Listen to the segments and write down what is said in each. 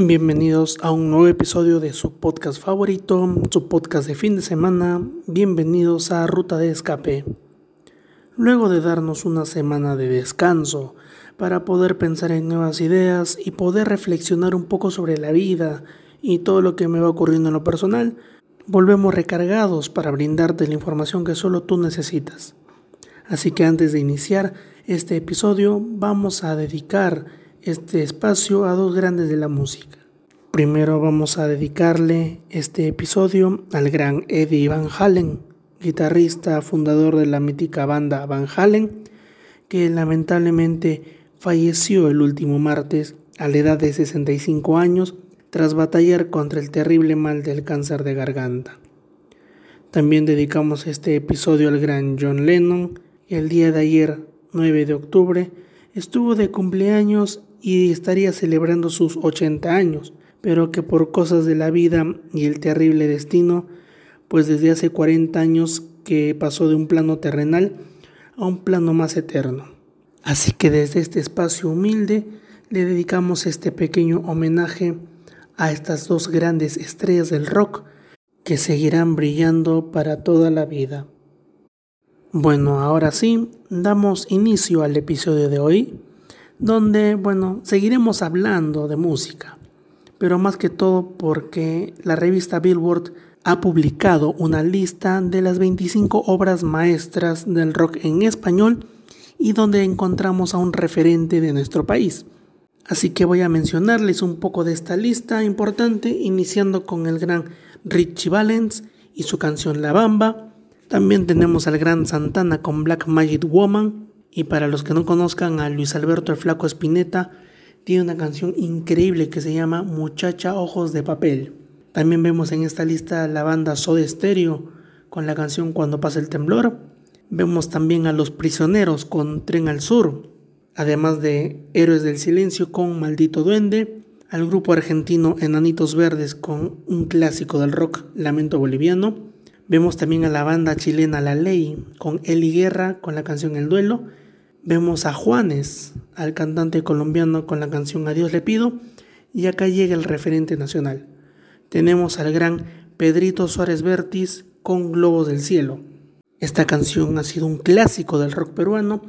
Bienvenidos a un nuevo episodio de su podcast favorito, su podcast de fin de semana. Bienvenidos a Ruta de Escape. Luego de darnos una semana de descanso para poder pensar en nuevas ideas y poder reflexionar un poco sobre la vida y todo lo que me va ocurriendo en lo personal, volvemos recargados para brindarte la información que solo tú necesitas. Así que antes de iniciar este episodio vamos a dedicar este espacio a dos grandes de la música. Primero vamos a dedicarle este episodio al gran Eddie Van Halen, guitarrista fundador de la mítica banda Van Halen, que lamentablemente falleció el último martes a la edad de 65 años tras batallar contra el terrible mal del cáncer de garganta. También dedicamos este episodio al gran John Lennon y el día de ayer, 9 de octubre, estuvo de cumpleaños y estaría celebrando sus 80 años, pero que por cosas de la vida y el terrible destino, pues desde hace 40 años que pasó de un plano terrenal a un plano más eterno. Así que desde este espacio humilde le dedicamos este pequeño homenaje a estas dos grandes estrellas del rock que seguirán brillando para toda la vida. Bueno, ahora sí, damos inicio al episodio de hoy donde, bueno, seguiremos hablando de música, pero más que todo porque la revista Billboard ha publicado una lista de las 25 obras maestras del rock en español y donde encontramos a un referente de nuestro país. Así que voy a mencionarles un poco de esta lista importante, iniciando con el gran Richie Valens y su canción La Bamba. También tenemos al gran Santana con Black Magic Woman, y para los que no conozcan a Luis Alberto el Flaco Espineta, tiene una canción increíble que se llama Muchacha Ojos de Papel. También vemos en esta lista la banda Soda Stereo con la canción Cuando pasa el temblor. Vemos también a Los Prisioneros con Tren al Sur, además de Héroes del Silencio con Maldito Duende, al grupo argentino Enanitos Verdes con un clásico del rock Lamento Boliviano. Vemos también a la banda chilena La Ley con Eli Guerra con la canción El Duelo Vemos a Juanes, al cantante colombiano con la canción Adiós le pido, y acá llega el referente nacional. Tenemos al gran Pedrito Suárez Vértiz con Globos del Cielo. Esta canción ha sido un clásico del rock peruano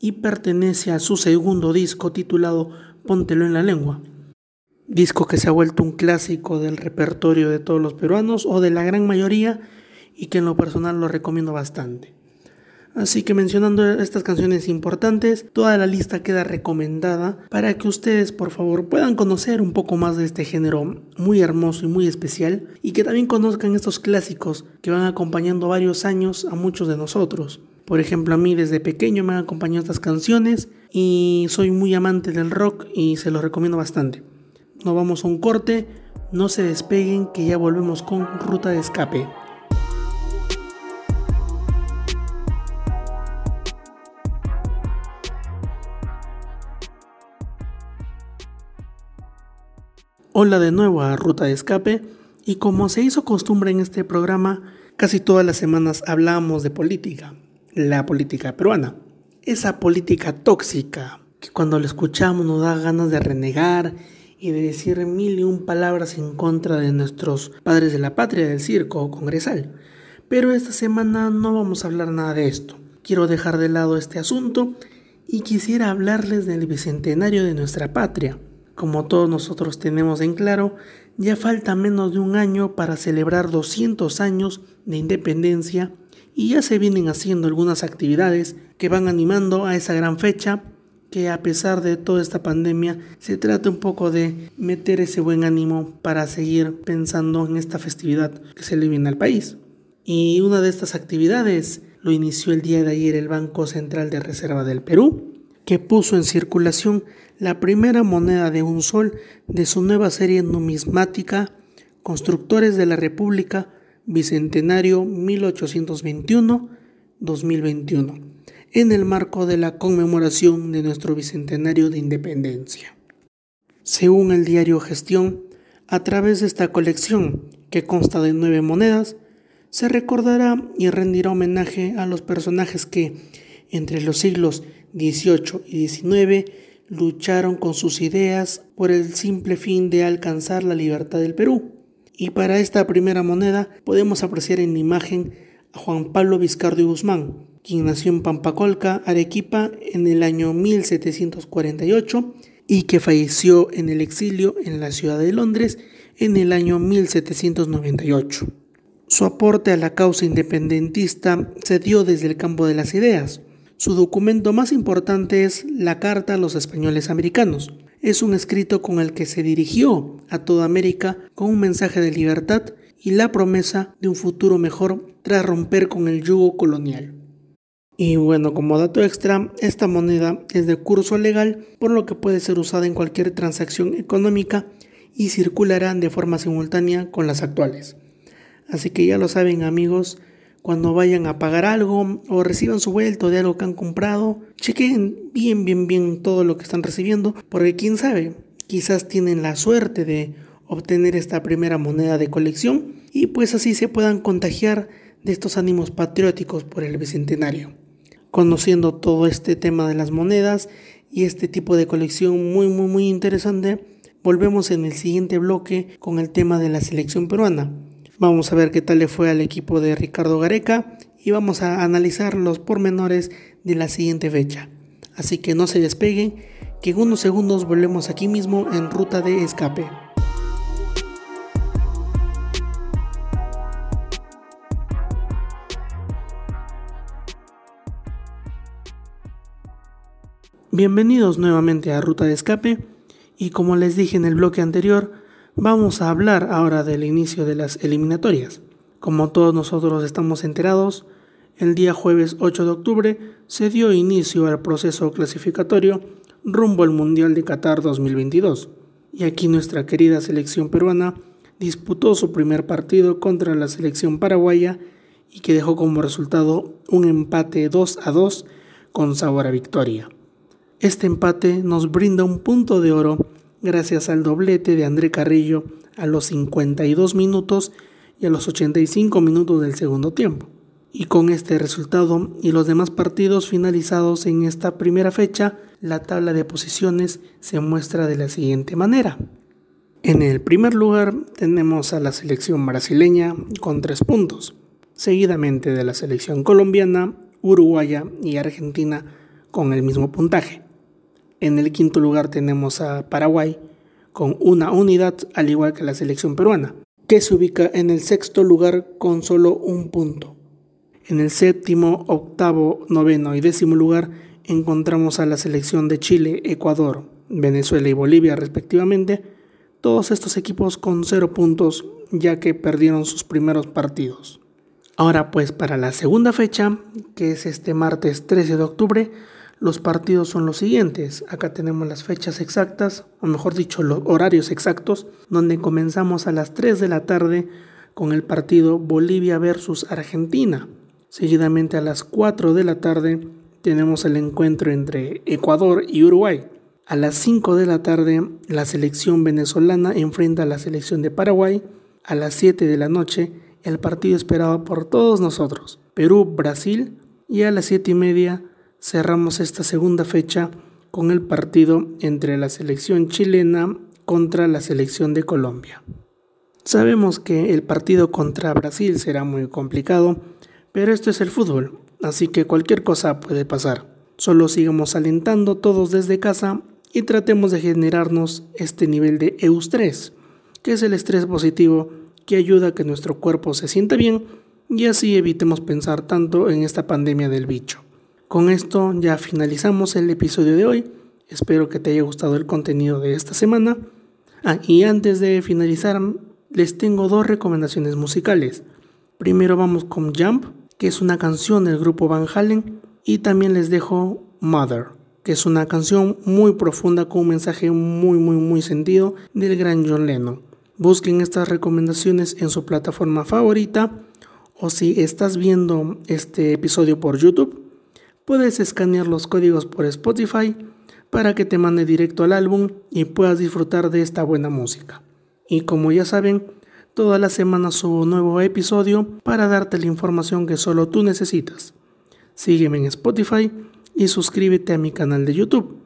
y pertenece a su segundo disco titulado Póntelo en la lengua. Disco que se ha vuelto un clásico del repertorio de todos los peruanos o de la gran mayoría y que en lo personal lo recomiendo bastante. Así que mencionando estas canciones importantes, toda la lista queda recomendada para que ustedes por favor puedan conocer un poco más de este género muy hermoso y muy especial y que también conozcan estos clásicos que van acompañando varios años a muchos de nosotros. Por ejemplo, a mí desde pequeño me han acompañado estas canciones y soy muy amante del rock y se los recomiendo bastante. Nos vamos a un corte, no se despeguen que ya volvemos con Ruta de Escape. Hola de nuevo a Ruta de Escape y como se hizo costumbre en este programa, casi todas las semanas hablamos de política, la política peruana, esa política tóxica que cuando la escuchamos nos da ganas de renegar y de decir mil y un palabras en contra de nuestros padres de la patria del circo congresal. Pero esta semana no vamos a hablar nada de esto. Quiero dejar de lado este asunto y quisiera hablarles del bicentenario de nuestra patria, como todos nosotros tenemos en claro, ya falta menos de un año para celebrar 200 años de independencia y ya se vienen haciendo algunas actividades que van animando a esa gran fecha que a pesar de toda esta pandemia se trata un poco de meter ese buen ánimo para seguir pensando en esta festividad que se le viene al país. Y una de estas actividades lo inició el día de ayer el Banco Central de Reserva del Perú, que puso en circulación la primera moneda de un sol de su nueva serie numismática Constructores de la República Bicentenario 1821-2021, en el marco de la conmemoración de nuestro Bicentenario de Independencia. Según el diario Gestión, a través de esta colección, que consta de nueve monedas, se recordará y rendirá homenaje a los personajes que, entre los siglos XVIII y XIX, lucharon con sus ideas por el simple fin de alcanzar la libertad del Perú. Y para esta primera moneda podemos apreciar en imagen a Juan Pablo Vizcardo y Guzmán, quien nació en Pampacolca, Arequipa, en el año 1748 y que falleció en el exilio en la ciudad de Londres en el año 1798. Su aporte a la causa independentista se dio desde el campo de las ideas. Su documento más importante es la Carta a los Españoles Americanos. Es un escrito con el que se dirigió a toda América con un mensaje de libertad y la promesa de un futuro mejor tras romper con el yugo colonial. Y bueno, como dato extra, esta moneda es de curso legal, por lo que puede ser usada en cualquier transacción económica y circularán de forma simultánea con las actuales. Así que ya lo saben amigos, cuando vayan a pagar algo o reciban su vuelto de algo que han comprado, chequen bien, bien, bien todo lo que están recibiendo, porque quién sabe, quizás tienen la suerte de obtener esta primera moneda de colección y pues así se puedan contagiar de estos ánimos patrióticos por el Bicentenario. Conociendo todo este tema de las monedas y este tipo de colección muy, muy, muy interesante, volvemos en el siguiente bloque con el tema de la selección peruana. Vamos a ver qué tal le fue al equipo de Ricardo Gareca y vamos a analizar los pormenores de la siguiente fecha. Así que no se despeguen, que en unos segundos volvemos aquí mismo en ruta de escape. Bienvenidos nuevamente a Ruta de Escape y como les dije en el bloque anterior, Vamos a hablar ahora del inicio de las eliminatorias. Como todos nosotros estamos enterados, el día jueves 8 de octubre se dio inicio al proceso clasificatorio rumbo al Mundial de Qatar 2022. Y aquí nuestra querida selección peruana disputó su primer partido contra la selección paraguaya y que dejó como resultado un empate 2 a 2 con sabor a victoria. Este empate nos brinda un punto de oro gracias al doblete de André Carrillo a los 52 minutos y a los 85 minutos del segundo tiempo. Y con este resultado y los demás partidos finalizados en esta primera fecha, la tabla de posiciones se muestra de la siguiente manera. En el primer lugar tenemos a la selección brasileña con 3 puntos, seguidamente de la selección colombiana, uruguaya y argentina con el mismo puntaje. En el quinto lugar tenemos a Paraguay con una unidad, al igual que la selección peruana, que se ubica en el sexto lugar con solo un punto. En el séptimo, octavo, noveno y décimo lugar encontramos a la selección de Chile, Ecuador, Venezuela y Bolivia respectivamente, todos estos equipos con cero puntos ya que perdieron sus primeros partidos. Ahora pues para la segunda fecha, que es este martes 13 de octubre, los partidos son los siguientes. Acá tenemos las fechas exactas, o mejor dicho, los horarios exactos, donde comenzamos a las 3 de la tarde con el partido Bolivia versus Argentina. Seguidamente a las 4 de la tarde tenemos el encuentro entre Ecuador y Uruguay. A las 5 de la tarde la selección venezolana enfrenta a la selección de Paraguay. A las 7 de la noche el partido esperado por todos nosotros, Perú-Brasil. Y a las 7 y media cerramos esta segunda fecha con el partido entre la selección chilena contra la selección de Colombia. Sabemos que el partido contra Brasil será muy complicado, pero esto es el fútbol, así que cualquier cosa puede pasar. Solo sigamos alentando todos desde casa y tratemos de generarnos este nivel de eustrés, que es el estrés positivo que ayuda a que nuestro cuerpo se sienta bien y así evitemos pensar tanto en esta pandemia del bicho. Con esto ya finalizamos el episodio de hoy. Espero que te haya gustado el contenido de esta semana. Ah, y antes de finalizar, les tengo dos recomendaciones musicales. Primero vamos con Jump, que es una canción del grupo Van Halen, y también les dejo Mother, que es una canción muy profunda con un mensaje muy muy muy sentido del gran John Lennon. Busquen estas recomendaciones en su plataforma favorita o si estás viendo este episodio por YouTube, puedes escanear los códigos por Spotify para que te mande directo al álbum y puedas disfrutar de esta buena música. Y como ya saben, toda la semana subo un nuevo episodio para darte la información que solo tú necesitas. Sígueme en Spotify y suscríbete a mi canal de YouTube.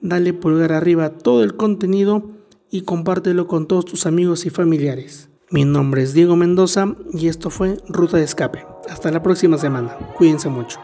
dale pulgar arriba todo el contenido y compártelo con todos tus amigos y familiares. Mi nombre es Diego Mendoza y esto fue Ruta de Escape. Hasta la próxima semana. Cuídense mucho.